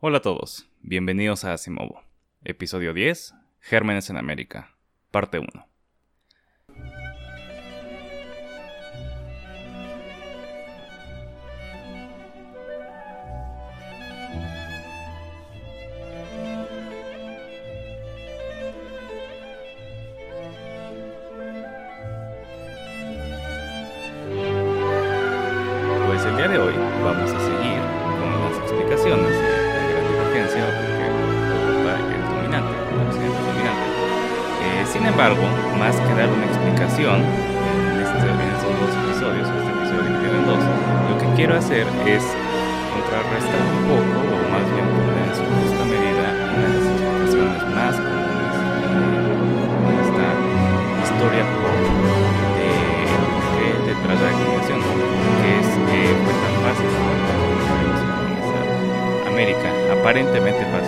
Hola a todos, bienvenidos a Asimovo. Episodio 10, Gérmenes en América, parte 1. Aparentemente fácil,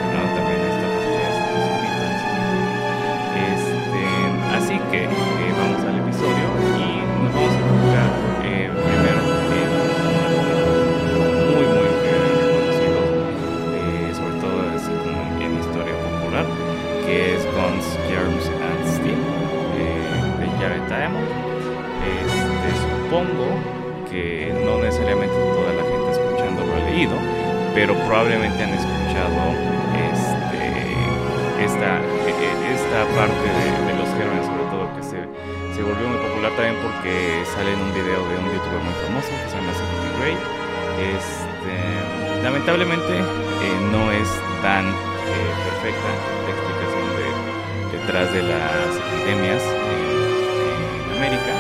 de las epidemias en, América,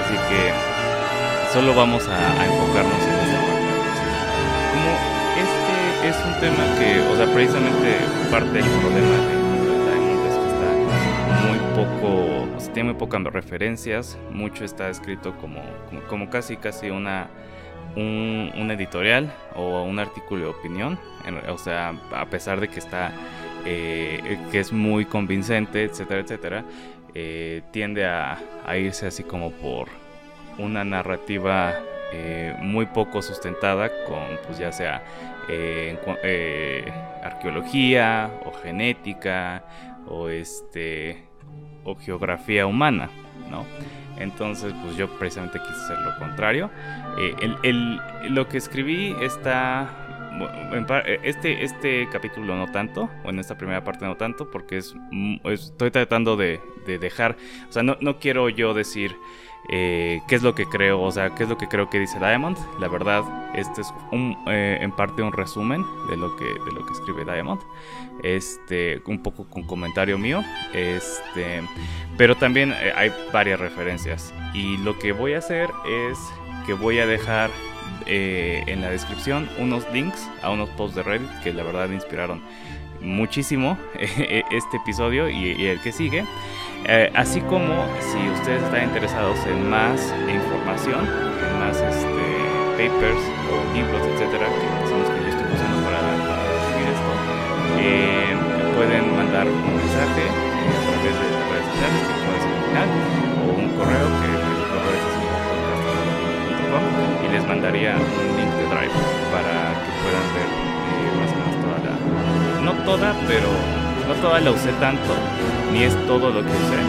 así que solo vamos a, enfocarnos en esta parte. Como este es un tema que, o sea, precisamente parte del problema de Diamond es que poco, o sea, tiene muy pocas referencias, mucho está escrito como, como, casi casi una un, un editorial o un artículo de opinión, o sea, a pesar de que está eh, que es muy convincente, etcétera, etcétera, eh, tiende a, irse así como por una narrativa eh, muy poco sustentada con, pues ya sea eh, eh, arqueología o genética o este o geografía humana, ¿no? Entonces, pues yo precisamente quise hacer lo contrario. Eh, el- lo que escribí está eh, este, este capítulo no tanto, o en esta primera parte no tanto, porque es, mm, es- estoy tratando de, de dejar, o sea, no, no quiero yo decir eh, qué es lo que creo, o sea, qué es lo que creo que dice Diamond. La verdad, este es un, eh, en parte un resumen de lo que, de lo que escribe Diamond, este, un poco con comentario mío, este, pero también hay varias referencias. Y lo que voy a hacer es que voy a dejar eh, en la descripción unos links a unos posts de Reddit que la verdad me inspiraron muchísimo este episodio y, el que sigue. Eh, así como si ustedes están interesados en más información, en más este, papers o libros, etcétera, que son los que yo estoy usando para, escribir esto, eh, pueden mandar un mensaje eh, a través de las redes sociales, que puede ser al final, o un correo que y les mandaría un link de Drive para que puedan ver eh, más o menos toda la. No toda, pero no toda la usé tanto, ni es todo lo que usé,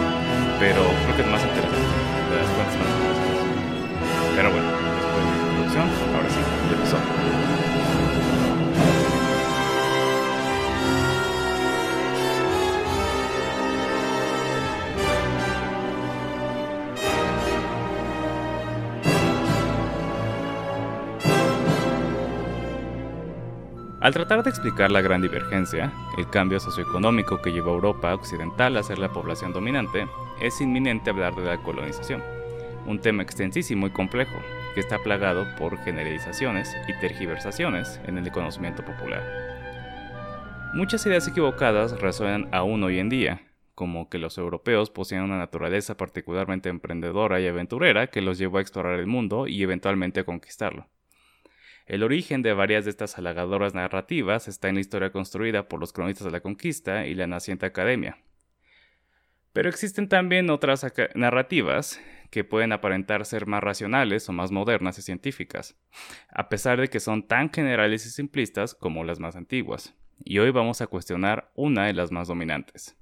pero creo que es más interesante. Las más interesantes. Pero bueno, después de la introducción, ahora sí, el episodio. Al tratar de explicar la gran divergencia, el cambio socioeconómico que llevó a Europa occidental a ser la población dominante, es inminente hablar de la colonización, un tema extensísimo y complejo que está plagado por generalizaciones y tergiversaciones en el conocimiento popular. Muchas ideas equivocadas resuenan aún hoy en día, como que los europeos poseen una naturaleza particularmente emprendedora y aventurera que los llevó a explorar el mundo y eventualmente a conquistarlo. El origen de varias de estas halagadoras narrativas está en la historia construida por los cronistas de la conquista y la naciente academia. Pero existen también otras narrativas que pueden aparentar ser más racionales o más modernas y científicas, a pesar de que son tan generales y simplistas como las más antiguas. Y hoy vamos a cuestionar una de las más dominantes.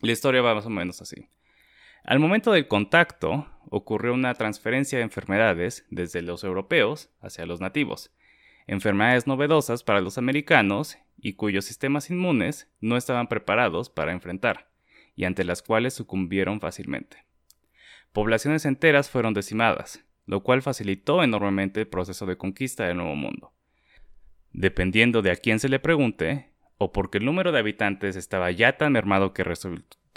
La historia va más o menos así. Al momento del contacto, ocurrió una transferencia de enfermedades desde los europeos hacia los nativos, enfermedades novedosas para los americanos y cuyos sistemas inmunes no estaban preparados para enfrentar, y ante las cuales sucumbieron fácilmente. Poblaciones enteras fueron decimadas, lo cual facilitó enormemente el proceso de conquista del Nuevo Mundo. Dependiendo de a quién se le pregunte, o porque el número de habitantes estaba ya tan mermado que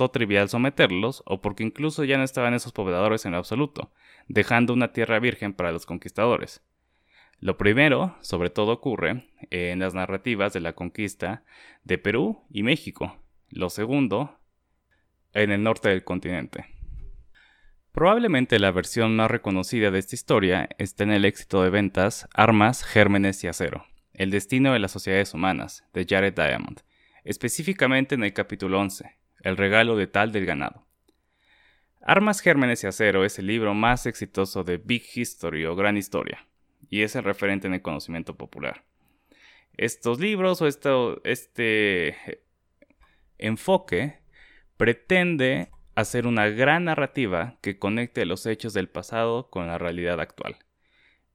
trivial someterlos, o porque incluso ya no estaban esos pobladores en absoluto, dejando una tierra virgen para los conquistadores. Lo primero, sobre todo, ocurre en las narrativas de la conquista de Perú y México. Lo segundo, en el norte del continente. Probablemente la versión más reconocida de esta historia está en el éxito de ventas Armas, Gérmenes y Acero, el destino de las sociedades humanas, de Jared Diamond, específicamente en el capítulo 11, El regalo de tal del ganado. Armas, Gérmenes y Acero es el libro más exitoso de Big History o Gran Historia, y es el referente en el conocimiento popular. Estos libros o este enfoque pretende hacer una gran narrativa que conecte los hechos del pasado con la realidad actual,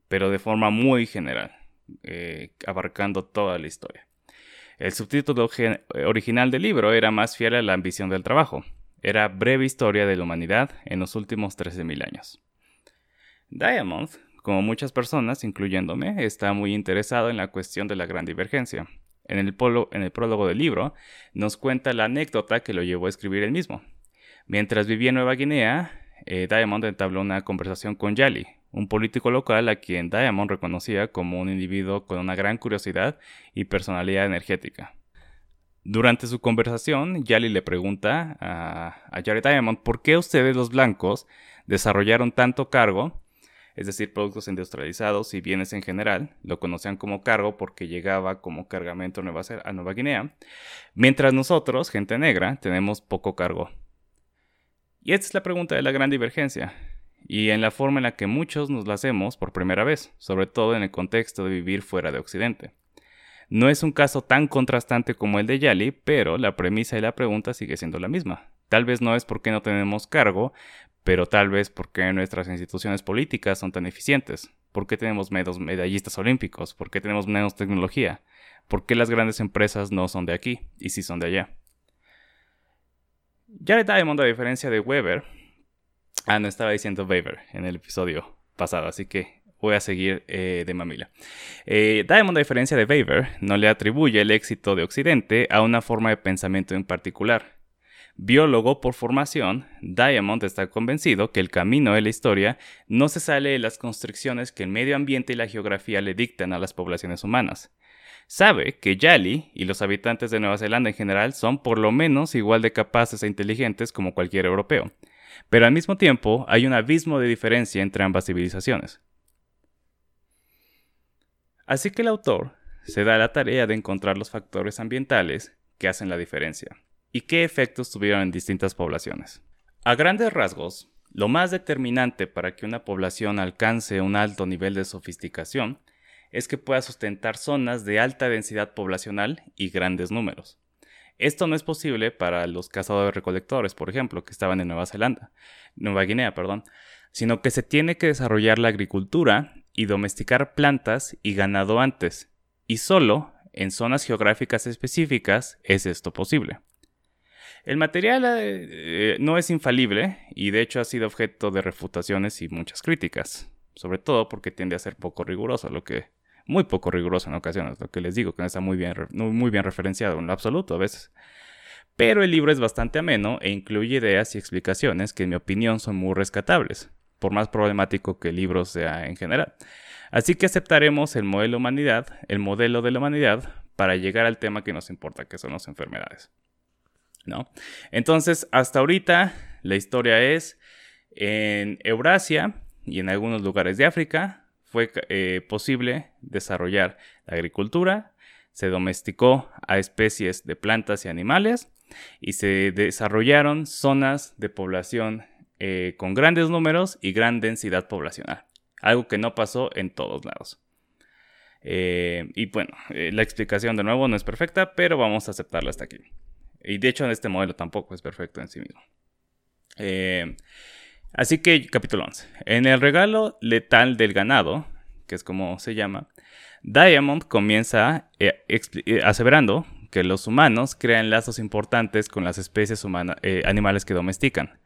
pero de forma muy general, eh, abarcando toda la historia. El subtítulo original del libro era más fiel a la ambición del trabajo. Era Breve Historia de la Humanidad en los últimos 13.000 años. Diamond como muchas personas, incluyéndome, está muy interesado en la cuestión de la gran divergencia. En el, en el prólogo del libro nos cuenta la anécdota que lo llevó a escribir él mismo. Mientras vivía en Nueva Guinea, eh, Diamond entabló una conversación con Yali, un político local a quien Diamond reconocía como un individuo con una gran curiosidad y personalidad energética. Durante su conversación, Yali le pregunta a, a Diamond por qué ustedes los blancos desarrollaron tanto cargo es decir, productos industrializados y bienes en general, lo conocían como cargo porque llegaba como cargamento a Nueva, a Nueva Guinea, mientras nosotros, gente negra, tenemos poco cargo. Y esta es la pregunta de la gran divergencia, y en la forma en la que muchos nos la hacemos por primera vez, sobre todo en el contexto de vivir fuera de Occidente. No es un caso tan contrastante como el de Yali, pero la premisa y la pregunta sigue siendo la misma. Tal vez no es porque no tenemos cargo, pero tal vez porque nuestras instituciones políticas son tan eficientes. ¿Por qué tenemos menos medallistas olímpicos? ¿Por qué tenemos menos tecnología? ¿Por qué las grandes empresas no son de aquí y sí son de allá? Jared Diamond, a diferencia de Weber, ah, no estaba diciendo Weber en el episodio pasado, así que voy a seguir eh, de mamila. Eh, Diamond, a diferencia de Weber, no le atribuye el éxito de Occidente a una forma de pensamiento en particular Biólogo por formación, Diamond está convencido que el camino de la historia no se sale de las constricciones que el medio ambiente y la geografía le dictan a las poblaciones humanas. Sabe que Yali y los habitantes de Nueva Zelanda en general son por lo menos igual de capaces e inteligentes como cualquier europeo, pero al mismo tiempo hay un abismo de diferencia entre ambas civilizaciones. Así que el autor se da la tarea de encontrar los factores ambientales que hacen la diferencia y qué efectos tuvieron en distintas poblaciones. A grandes rasgos, lo más determinante para que una población alcance un alto nivel de sofisticación es que pueda sustentar zonas de alta densidad poblacional y grandes números. Esto no es posible para los cazadores recolectores, por ejemplo, que estaban en Nueva Zelanda, Nueva Guinea, perdón, sino que se tiene que desarrollar la agricultura y domesticar plantas y ganado antes, y solo en zonas geográficas específicas es esto posible. El material eh, no es infalible y de hecho ha sido objeto de refutaciones y muchas críticas, sobre todo porque tiende a ser poco riguroso, lo que muy poco riguroso en ocasiones, lo que les digo que no está muy bien, muy bien referenciado en lo absoluto a veces. Pero el libro es bastante ameno e incluye ideas y explicaciones que en mi opinión son muy rescatables, por más problemático que el libro sea en general. Así que aceptaremos el modelo humanidad, el modelo de la humanidad, para llegar al tema que nos importa, que son las enfermedades. ¿no? Entonces, hasta ahorita la historia es en Eurasia y en algunos lugares de África fue eh, posible desarrollar la agricultura, se domesticó a especies de plantas y animales y se desarrollaron zonas de población eh, con grandes números y gran densidad poblacional, algo que no pasó en todos lados. Eh, y bueno, la explicación de nuevo no es perfecta, pero vamos a aceptarla hasta aquí. Y de hecho este modelo tampoco es perfecto en sí mismo. Así que capítulo 11. En el regalo letal del ganado, que es como se llama, Diamond comienza aseverando que los humanos crean lazos importantes con las especies animales que domestican.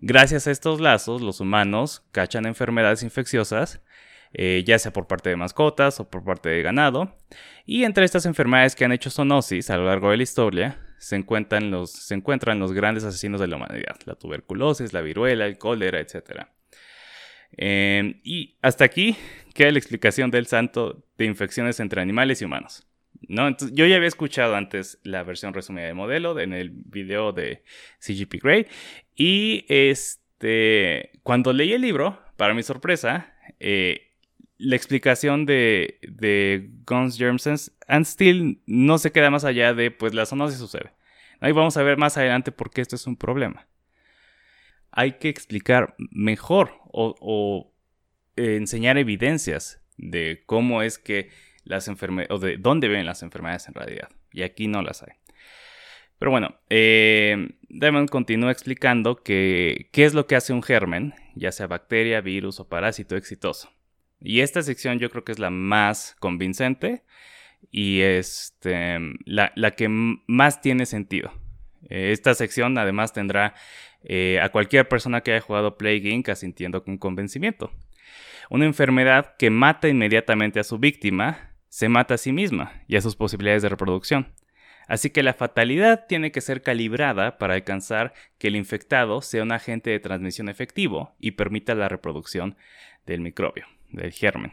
Gracias a estos lazos, los humanos cachan enfermedades infecciosas, eh, ya sea por parte de mascotas o por parte de ganado. Y entre estas enfermedades que han hecho zoonosis a lo largo de la historia, se encuentran los, se encuentran los grandes asesinos de la humanidad, la tuberculosis, la viruela, el cólera, etc. Em, y hasta aquí queda la explicación del santo de infecciones entre animales y humanos. ¿no? yo ya había escuchado antes la versión resumida del modelo en el video de CGP Grey y este, cuando leí el libro, para mi sorpresa, eh, la explicación de, Guns, Germs and Steel no se queda más allá de, pues la zoonosis sucede. Ahí vamos a ver más adelante por qué esto es un problema. Hay que explicar mejor o, eh, enseñar evidencias de cómo es que las enfermedades, o de dónde ven las enfermedades en realidad. Y aquí no las hay. Pero bueno, eh, Diamond continúa explicando que qué es lo que hace un germen, ya sea bacteria, virus o parásito exitoso. Y esta sección yo creo que es la más convincente y este, la, que más tiene sentido. Eh, esta sección además tendrá eh, a cualquier persona que haya jugado Plague Inc. asintiendo con convencimiento. Una enfermedad que mata inmediatamente a su víctima se mata a sí misma y a sus posibilidades de reproducción. Así que la fatalidad tiene que ser calibrada para alcanzar que el infectado sea un agente de transmisión efectivo y permita la reproducción del microbio, del germen.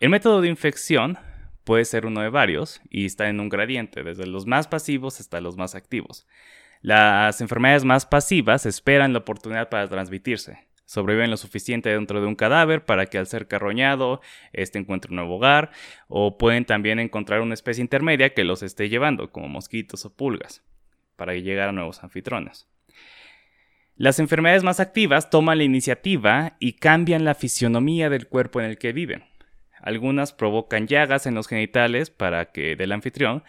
El método de infección puede ser uno de varios y está en un gradiente, desde los más pasivos hasta los más activos. Las enfermedades más pasivas esperan la oportunidad para transmitirse, sobreviven lo suficiente dentro de un cadáver para que al ser carroñado este encuentre un nuevo hogar, o pueden también encontrar una especie intermedia que los esté llevando, como mosquitos o pulgas, para llegar a nuevos anfitriones. Las enfermedades más activas toman la iniciativa y cambian la fisionomía del cuerpo en el que viven. Algunas provocan llagas en los genitales para que, del anfitrión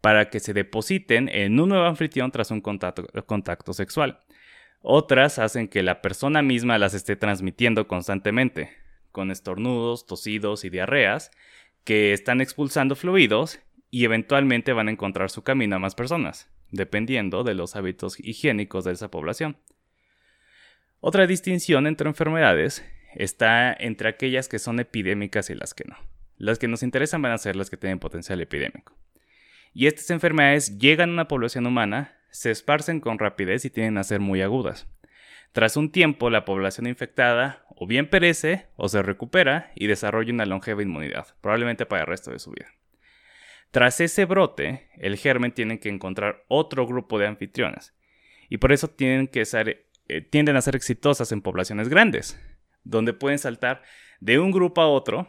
para que se depositen en un nuevo anfitrión tras un contacto sexual. Otras hacen que la persona misma las esté transmitiendo constantemente, con estornudos, tosidos y diarreas, que están expulsando fluidos y eventualmente van a encontrar su camino a más personas, dependiendo de los hábitos higiénicos de esa población. Otra distinción entre enfermedades está entre aquellas que son epidémicas y las que no. Las que nos interesan van a ser las que tienen potencial epidémico. Y estas enfermedades llegan a una población humana se esparcen con rapidez y tienden a ser muy agudas. Tras un tiempo, la población infectada o bien perece o se recupera y desarrolla una longeva inmunidad, probablemente para el resto de su vida. Tras ese brote, el germen tiene que encontrar otro grupo de anfitriones y por eso tienden, que ser, eh, tienden a ser exitosas en poblaciones grandes, donde pueden saltar de un grupo a otro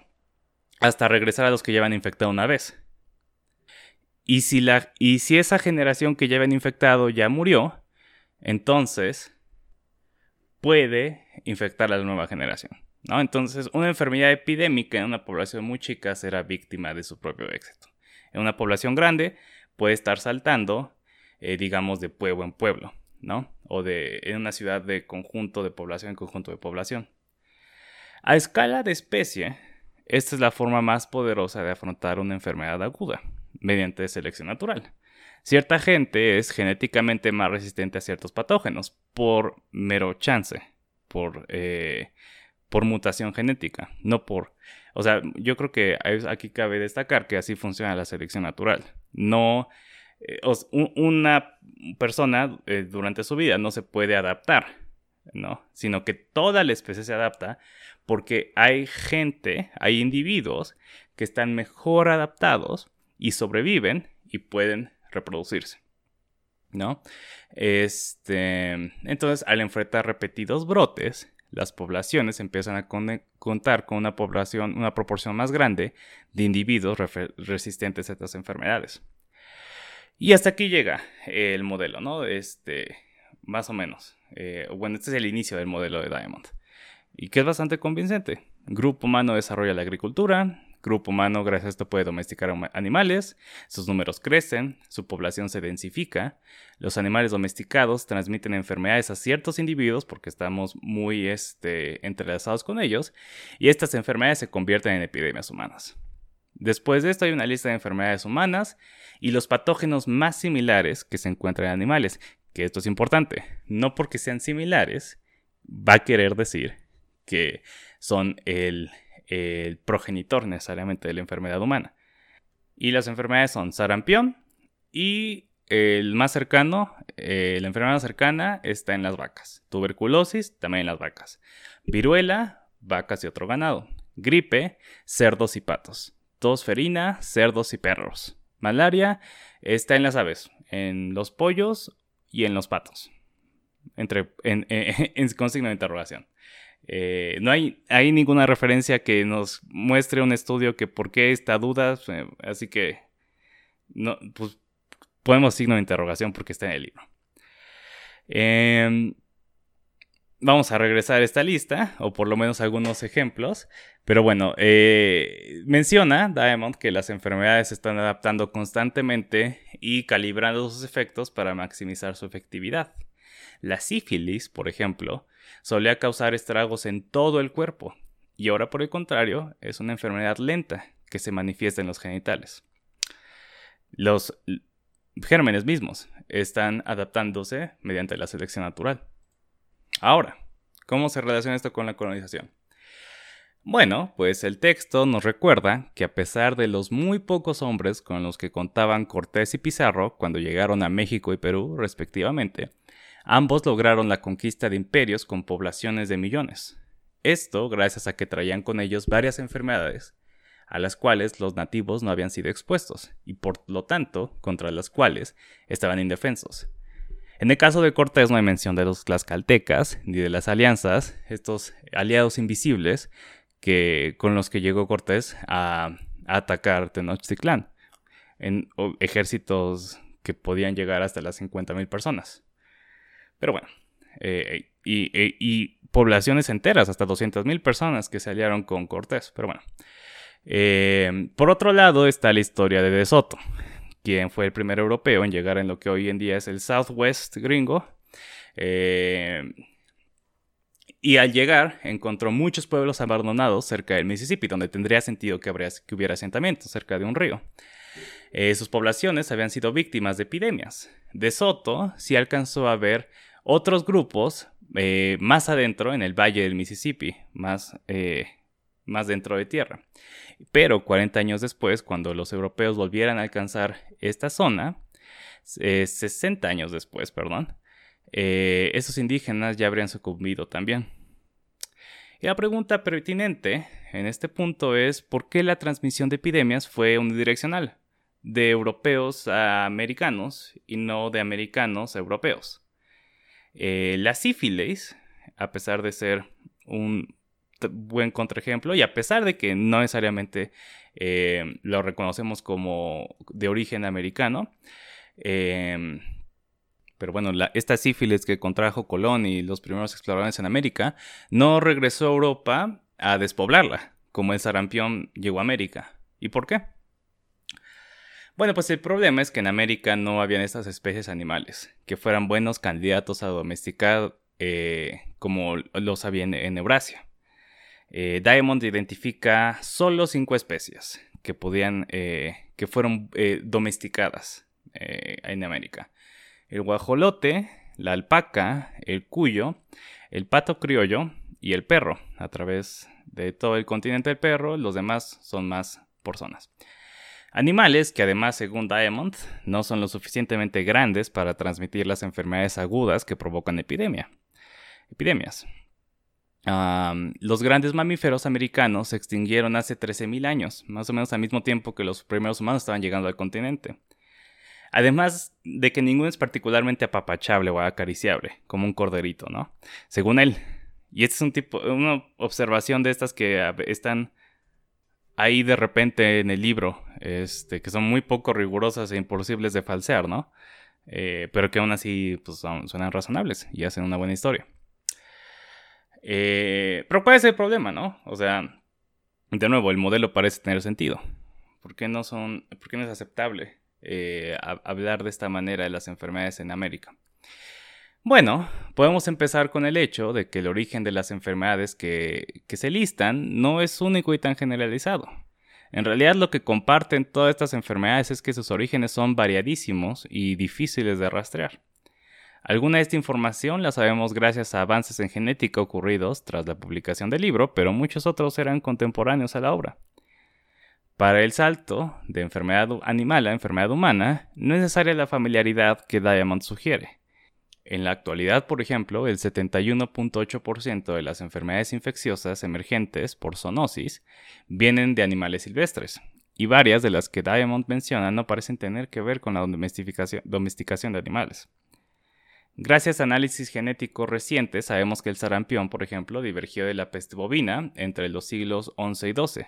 hasta regresar a los que llevan infectado una vez. Y si, la, y si esa generación que llevan infectado ya murió, entonces puede infectar a la nueva generación. Entonces, una enfermedad epidémica en una población muy chica será víctima de su propio éxito. En una población grande puede estar saltando, eh, digamos, de pueblo en pueblo, O de, en una ciudad de conjunto de población en conjunto de población. A escala de especie, esta es la forma más poderosa de afrontar una enfermedad aguda mediante selección natural. Cierta gente es genéticamente más resistente a ciertos patógenos por mero chance, por, eh, por mutación genética, no por... O sea, yo creo que aquí cabe destacar que así funciona la selección natural. No... Eh, una persona eh, durante su vida no se puede adaptar, ¿no? Sino que toda la especie se adapta porque hay gente, hay individuos que están mejor adaptados y sobreviven y pueden reproducirse. ¿No? Este, entonces, al enfrentar repetidos brotes, las poblaciones empiezan a contar con una población, una proporción más grande de individuos resistentes a estas enfermedades. Y hasta aquí llega el modelo, ¿no? Este, más o menos. eh, bueno, este es el inicio del modelo de Diamond, y que es bastante convincente. Grupo humano desarrolla la agricultura, grupo humano gracias a esto puede domesticar animales, sus números crecen, su población se densifica, los animales domesticados transmiten enfermedades a ciertos individuos porque estamos muy este, entrelazados con ellos, y estas enfermedades se convierten en epidemias humanas. Después de esto hay una lista de enfermedades humanas y los patógenos más similares que se encuentran en animales, que esto es importante, no porque sean similares va a querer decir que son el, progenitor necesariamente de la enfermedad humana. Y las enfermedades son sarampión y el más cercano, eh, la enfermedad más cercana está en las vacas. Tuberculosis, también en las vacas. Viruela, vacas y otro ganado. Gripe, cerdos y patos. Tosferina, cerdos y perros. Malaria está en las aves, en los pollos y en los patos. Entre, en, con signo de interrogación. Eh, no hay, hay, ninguna referencia que nos muestre un estudio que por qué esta duda, eh, así que no, pues, podemos signo de interrogación porque está en el libro. Em, vamos a regresar a esta lista, o por lo menos algunos ejemplos. Pero bueno, eh, menciona Diamond que las enfermedades se están adaptando constantemente y calibrando sus efectos para maximizar su efectividad. La sífilis, por ejemplo, solía causar estragos en todo el cuerpo, y ahora por el contrario es una enfermedad lenta que se manifiesta en los genitales. Los gérmenes mismos están adaptándose mediante la selección natural. Ahora, ¿cómo se relaciona esto con la colonización? Bueno, pues el texto nos recuerda que a pesar de los muy pocos hombres con los que contaban Cortés y Pizarro cuando llegaron a México y Perú, respectivamente, ambos lograron la conquista de imperios con poblaciones de millones. Esto gracias a que traían con ellos varias enfermedades a las cuales los nativos no habían sido expuestos, y por lo tanto contra las cuales estaban indefensos. En el caso de Cortés no hay mención de los tlaxcaltecas ni de las alianzas, estos aliados invisibles que, con los que llegó Cortés a, atacar Tenochtitlán, en ejércitos que podían llegar hasta las 50.000 personas. Pero bueno, eh, y, y, poblaciones enteras, hasta 200.000 personas que se aliaron con Cortés. Pero bueno, eh, por otro lado está la historia de De Soto, fue el primer europeo en llegar en lo que hoy en día es el Southwest gringo. Eh, y al llegar encontró muchos pueblos abandonados cerca del Mississippi, donde tendría sentido que, que hubiera asentamientos cerca de un río. Eh, sus poblaciones habían sido víctimas de epidemias. De Soto sí alcanzó a ver otros grupos eh, más adentro en el valle del Mississippi, más, más dentro de tierra. Pero 40 años después, cuando los europeos volvieran a alcanzar esta zona, 60 eh, años después, perdón, eh, esos indígenas ya habrían sucumbido también. Y la pregunta pertinente en este punto es por qué la transmisión de epidemias fue unidireccional, de europeos a americanos y no de americanos a europeos. Eh, la sífilis, a pesar de ser un buen contraejemplo y a pesar de que no necesariamente eh, lo reconocemos como de origen americano, em, pero bueno, esta sífilis que contrajo Colón y los primeros exploradores en América no regresó a Europa a despoblarla, como el sarampión llegó a América. ¿Y por qué? Bueno, pues el problema es que en América no habían estas especies animales que fueran buenos candidatos a domesticar eh, como los había en Eurasia. Eh, Diamond identifica solo cinco especies que podían, eh, que fueron eh, domesticadas en América. El guajolote, la alpaca, el cuyo, el pato criollo y el perro. A través de todo el continente del perro, los demás son más por zonas. Animales que además, según Diamond, no son lo suficientemente grandes para transmitir las enfermedades agudas que provocan epidemia. epidemias los grandes mamíferos americanos se extinguieron hace 13.000 años, más o menos al mismo tiempo que los primeros humanos estaban llegando al continente. Además de que ninguno es particularmente apapachable o acariciable, como un corderito, ¿no? Según él. Y este es un tipo, una observación de estas que están ahí de repente en el libro, este, que son muy poco rigurosas e imposibles de falsear, ¿no? eh, pero que aún así pues, suenan razonables y hacen una buena historia. Eh, pero ¿cuál es el problema, no? O sea, de nuevo, el modelo parece tener sentido. ¿Por qué no, son, por qué no es aceptable eh, hablar de esta manera de las enfermedades en América? Bueno, podemos empezar con el hecho de que el origen de las enfermedades que, que se listan no es único y tan generalizado. En realidad lo que comparten todas estas enfermedades es que sus orígenes son variadísimos y difíciles de rastrear. Alguna de esta información la sabemos gracias a avances en genética ocurridos tras la publicación del libro, pero muchos otros eran contemporáneos a la obra. Para el salto de enfermedad animal a enfermedad humana, no es necesaria la familiaridad que Diamond sugiere. En la actualidad, por ejemplo, el 71.8% de las enfermedades infecciosas emergentes por zoonosis vienen de animales silvestres, y varias de las que Diamond menciona no parecen tener que ver con la domesticación, de animales. Gracias a análisis genéticos recientes, sabemos que el sarampión, por ejemplo, divergió de la peste bovina entre los siglos XI y XII,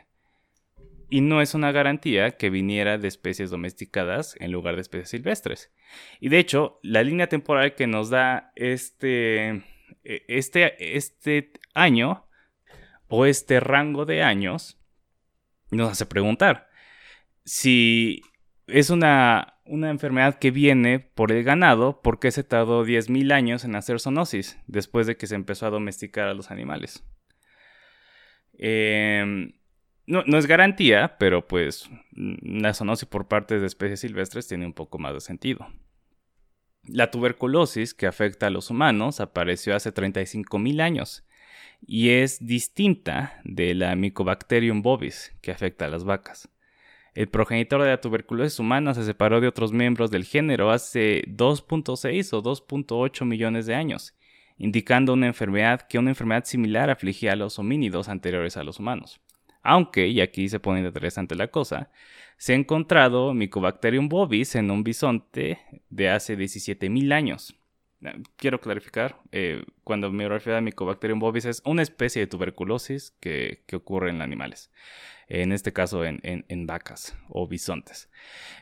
y no es una garantía que viniera de especies domesticadas en lugar de especies silvestres. Y de hecho, la línea temporal que nos da este, e, este, este año o este rango de años nos hace preguntar si es una, una enfermedad que viene por el ganado, ¿por qué se tardó 10.000 años en hacer zoonosis después de que se empezó a domesticar a los animales? Eh, no, es garantía, pero pues la zoonosis por parte de especies silvestres tiene un poco más de sentido. La tuberculosis que afecta a los humanos apareció hace 35.000 años y es distinta de la Mycobacterium bovis que afecta a las vacas. El progenitor de la tuberculosis humana se separó de otros miembros del género hace 2.6 o 2.8 millones de años, indicando una enfermedad que una enfermedad similar afligía a los homínidos anteriores a los humanos. Aunque, y aquí se pone interesante la cosa, se ha encontrado Mycobacterium bovis en un bisonte de hace 17.000 años. Ah, quiero clarificar, eh, cuando me refiero a Mycobacterium bovis es una especie de tuberculosis que, ocurre en animales, en este caso en, vacas o bisontes.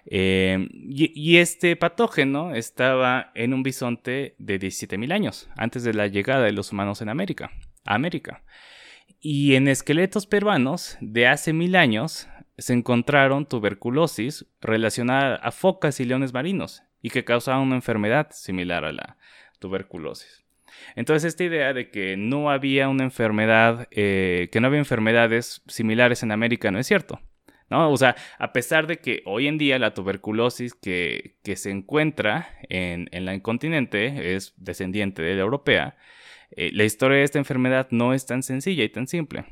Eh, y, este patógeno estaba en un bisonte de 17.000 años, antes de la llegada de los humanos en América. América. Y en esqueletos peruanos de hace mil años se encontraron tuberculosis relacionada a focas y leones marinos y que causaban una enfermedad similar a la tuberculosis. Entonces esta idea de que no había una enfermedad, eh, que no había enfermedades similares en América no es cierto. ¿no? O sea, a pesar de que hoy en día la tuberculosis que, se encuentra en, en el continente es descendiente de la europea, eh, la historia de esta enfermedad no es tan sencilla y tan simple.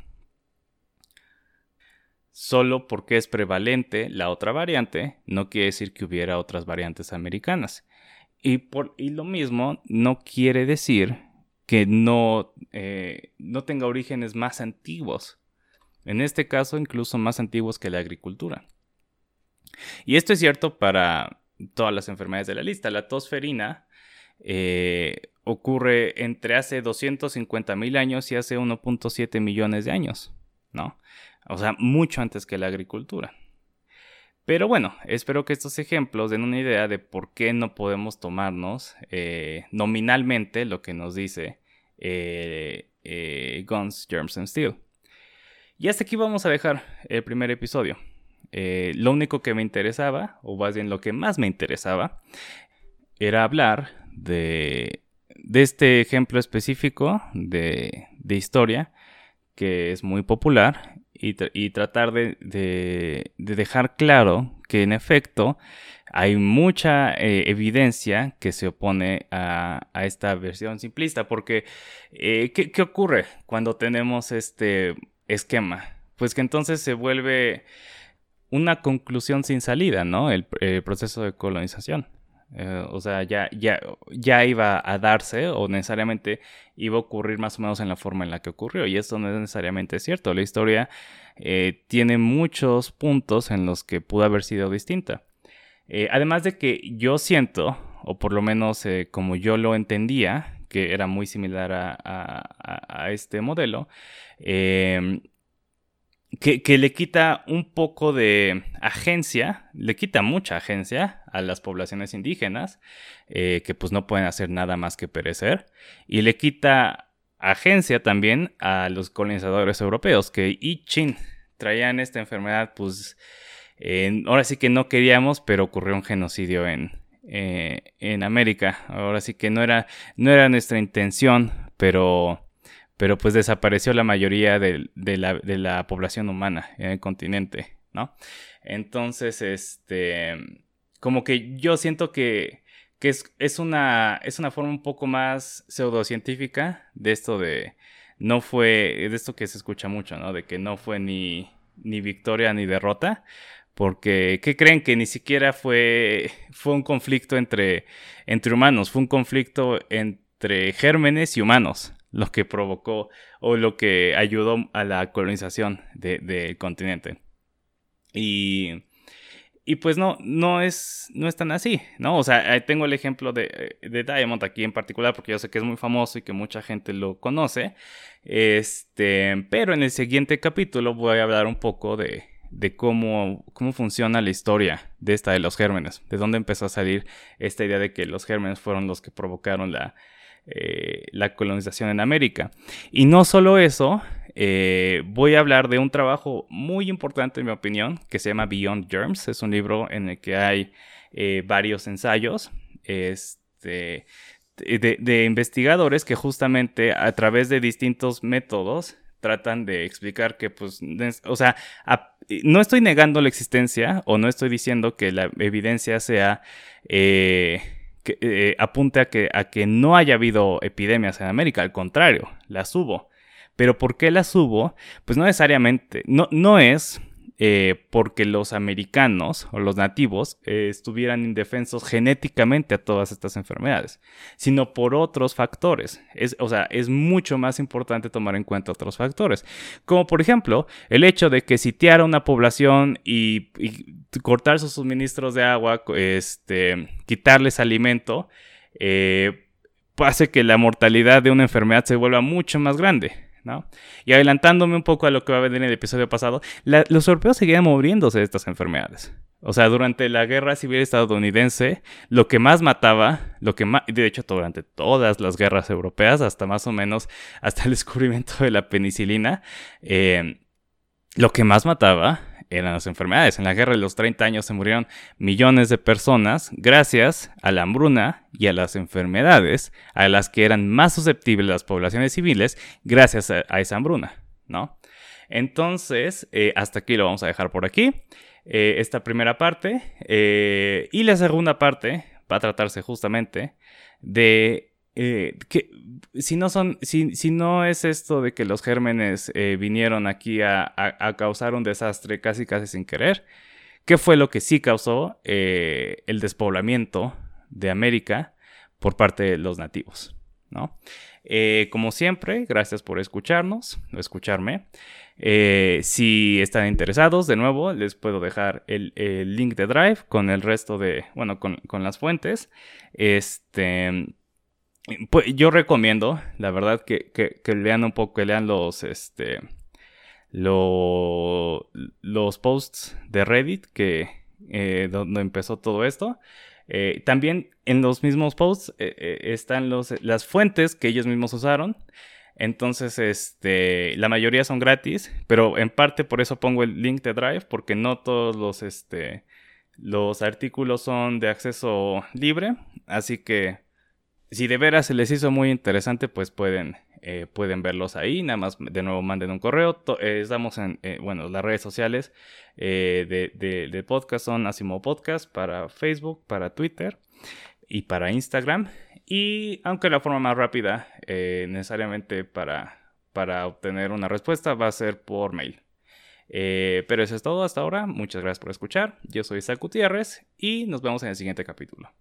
Solo porque es prevalente la otra variante, no quiere decir que hubiera otras variantes americanas. Y, por, lo mismo no quiere decir que no, eh, no tenga orígenes más antiguos. En este caso, incluso más antiguos que la agricultura. Y esto es cierto para todas las enfermedades de la lista. La tosferina eh, ocurre entre hace 250 mil años y hace 1.7 millones de años, ¿no? O sea, mucho antes que la agricultura. Pero bueno, espero que estos ejemplos den una idea de por qué no podemos tomarnos eh, nominalmente lo que nos dice eh, eh, Guns, Germs and Steel. Y hasta aquí vamos a dejar el primer episodio. lo único que me interesaba, o más bien lo que más me interesaba, era hablar de de este ejemplo específico de, historia, que es muy popular, y, tratar de, dejar claro que en efecto hay mucha eh, evidencia que se opone a, esta versión simplista, porque eh, ¿qué, ocurre cuando tenemos este esquema? Pues que entonces se vuelve una conclusión sin salida, ¿no? el proceso de colonización. Eh, o sea, ya, ya, ya iba a darse o necesariamente iba a ocurrir más o menos en la forma en la que ocurrió. Y esto no es necesariamente cierto. La historia eh, tiene muchos puntos en los que pudo haber sido distinta. Eh, además de que yo siento, o por lo menos como yo lo entendía, que era muy similar a, a este modelo, que, le quita un poco de agencia, le quita mucha agencia a las poblaciones indígenas, eh, que pues no pueden hacer nada más que perecer, y le quita agencia también a los colonizadores europeos, que y Chin traían esta enfermedad, pues ahora sí que no queríamos, pero ocurrió un genocidio en, eh, en América. Ahora sí que no era, no era nuestra intención, pero pero pues desapareció la mayoría de, la, población humana en el continente, ¿no? Entonces, este, como que yo siento que, es, una, es una forma un poco más pseudocientífica de esto de, no fue, de esto que se escucha mucho, ¿no? De que no fue ni, ni victoria ni derrota, porque ¿qué creen? Que ni siquiera fue, fue un conflicto entre, entre humanos, fue un conflicto entre gérmenes y humanos lo que provocó o lo que ayudó a la colonización del continente. Y, y pues no, no es, no es tan así, ¿no? O sea, tengo el ejemplo de, de, Diamond aquí en particular porque yo sé que es muy famoso y que mucha gente lo conoce. Este, pero en el siguiente capítulo voy a hablar un poco de, de cómo, cómo funciona la historia de esta de los gérmenes, de dónde empezó a salir esta idea de que los gérmenes fueron los que provocaron la, eh, la colonización en América. Y no solo eso, eh, voy a hablar de un trabajo muy importante en mi opinión, que se llama Beyond Germs. Es un libro en el que hay eh, varios ensayos este, de, investigadores que justamente a través de distintos métodos tratan de explicar que, pues, o sea, no estoy negando la existencia o no estoy diciendo que la evidencia sea eh, apunta a que, a que no haya habido epidemias en América, al contrario, las hubo. Pero ¿por qué las hubo? Pues no necesariamente, no, no es eh, porque los americanos o los nativos eh, estuvieran indefensos genéticamente a todas estas enfermedades, sino por otros factores. Es, o sea, es mucho más importante tomar en cuenta otros factores, como por ejemplo el hecho de que sitiar a una población y, cortar sus suministros de agua, este, quitarles alimento, eh, hace que la mortalidad de una enfermedad se vuelva mucho más grande. Y adelantándome un poco a lo que va a venir en el episodio pasado, los europeos seguían muriéndose de estas enfermedades. O sea, durante la guerra civil estadounidense, lo que más mataba, lo que más, de hecho, durante todas las guerras europeas, hasta más o menos, hasta el descubrimiento de la penicilina, eh, lo que más mataba eran las enfermedades. En la guerra de los 30 años se murieron millones de personas gracias a la hambruna y a las enfermedades a las que eran más susceptibles las poblaciones civiles gracias a, esa hambruna, ¿no? Entonces, eh, hasta aquí lo vamos a dejar por aquí. Eh, esta primera parte. Eh, y la segunda parte va a tratarse justamente de eh, que si no son, si, si, no es esto de que los gérmenes eh, vinieron aquí a, causar un desastre casi casi sin querer, ¿qué fue lo que sí causó eh, el despoblamiento de América por parte de los nativos? ¿no? como siempre, gracias por escucharnos o escucharme. si están interesados, de nuevo, les puedo dejar el, link de Drive con el resto de, bueno, con, con las fuentes. Este pues yo recomiendo, la verdad, que, lean un poco, que lean los, este, los posts de Reddit, que, eh, donde empezó todo esto. Eh, también en los mismos posts eh, están los, las fuentes que ellos mismos usaron. Entonces, este, la mayoría son gratis, pero en parte por eso pongo el link de Drive, porque no todos los, este, los artículos son de acceso libre. Así que si de veras se les hizo muy interesante, pues pueden, eh, pueden verlos ahí. Nada más de nuevo manden un correo. Eh, estamos en, eh, bueno, las redes sociales de, de, podcast son Asimo Podcast para Facebook, para Twitter y para Instagram. Y aunque la forma más rápida necesariamente para, para obtener una respuesta va a ser por mail. pero eso es todo hasta ahora. Muchas gracias por escuchar. Yo soy Isaac Gutiérrez y nos vemos en el siguiente capítulo.